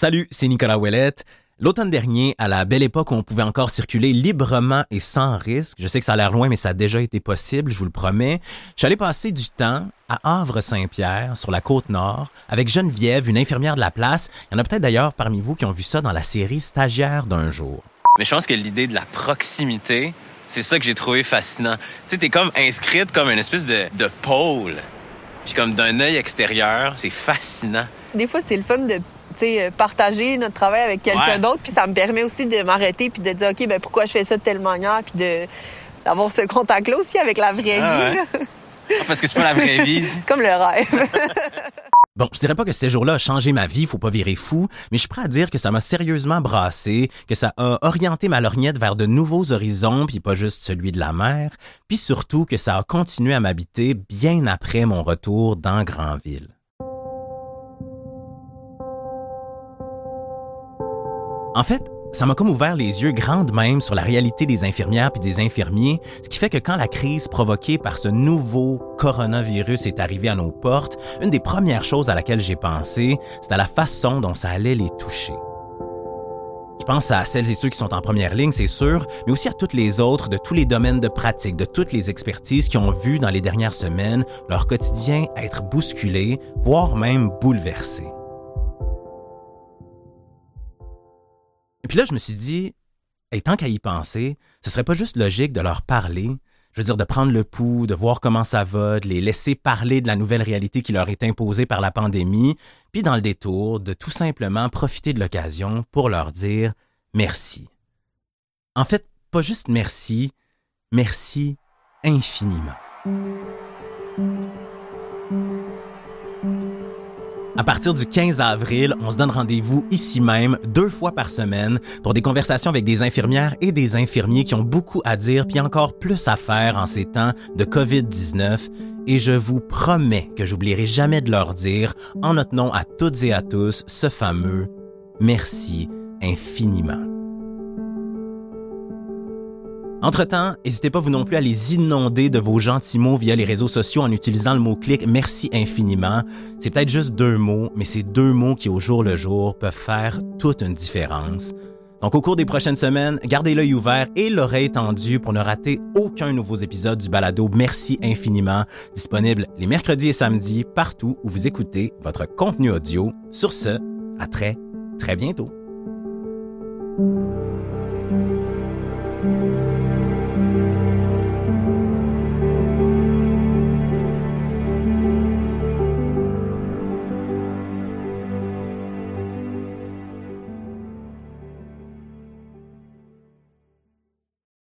Salut, c'est Nicolas Ouellette. L'automne dernier, à la belle époque où on pouvait encore circuler librement et sans risque, je sais que ça a l'air loin, mais ça a déjà été possible, je vous le promets, je suis allé passer du temps à Havre-Saint-Pierre, sur la côte nord, avec Geneviève, une infirmière de la place. Il y en a peut-être d'ailleurs parmi vous qui ont vu ça dans la série Stagiaire d'un jour. Mais je pense que l'idée de la proximité, c'est ça que j'ai trouvé fascinant. Tu sais, t'es comme inscrite comme une espèce de, de pôle. Puis comme d'un œil extérieur, c'est fascinant. Des fois, c'est le fun de partager notre travail avec quelqu'un d'autre, puis ça me permet aussi de m'arrêter puis de dire OK, ben pourquoi je fais ça de telle manière, puis de d'avoir ce contact-là aussi avec la vraie ah, vie. Ah, parce que c'est pas la vraie vie. c'est comme le rêve. Bon, je dirais pas que ces jours-là a changé ma vie, faut pas virer fou, mais je suis prêt à dire que ça m'a sérieusement brassé, que ça a orienté ma lorgnette vers de nouveaux horizons, puis pas juste celui de la mer, puis surtout que ça a continué à m'habiter bien après mon retour dans Grandville. En fait, ça m'a comme ouvert les yeux grandes même sur la réalité des infirmières puis des infirmiers, ce qui fait que quand la crise provoquée par ce nouveau coronavirus est arrivée à nos portes, une des premières choses à laquelle j'ai pensé, c'était la façon dont ça allait les toucher. Je pense à celles et ceux qui sont en première ligne, c'est sûr, mais aussi à toutes les autres de tous les domaines de pratique, de toutes les expertises qui ont vu dans les dernières semaines leur quotidien être bousculé, voire même bouleversé. Puis là, je me suis dit, et tant qu'à y penser, ce serait pas juste logique de leur parler, je veux dire, de prendre le pouls, de voir comment ça va, de les laisser parler de la nouvelle réalité qui leur est imposée par la pandémie, puis dans le détour, de tout simplement profiter de l'occasion pour leur dire merci. En fait, pas juste merci, merci infiniment. À partir du 15 avril, on se donne rendez-vous ici même, deux fois par semaine, pour des conversations avec des infirmières et des infirmiers qui ont beaucoup à dire puis encore plus à faire en ces temps de COVID-19. Et je vous promets que j'oublierai jamais de leur dire, en notre nom à toutes et à tous, ce fameux merci infiniment. Entre-temps, n'hésitez pas vous non plus à les inonder de vos gentils mots via les réseaux sociaux en utilisant le mot-clic merci infiniment. C'est peut-être juste deux mots, mais c'est deux mots qui au jour le jour peuvent faire toute une différence. Donc au cours des prochaines semaines, gardez l'œil ouvert et l'oreille tendue pour ne rater aucun nouveau épisode du balado Merci infiniment, disponible les mercredis et samedis partout où vous écoutez votre contenu audio. Sur ce, à très, très bientôt.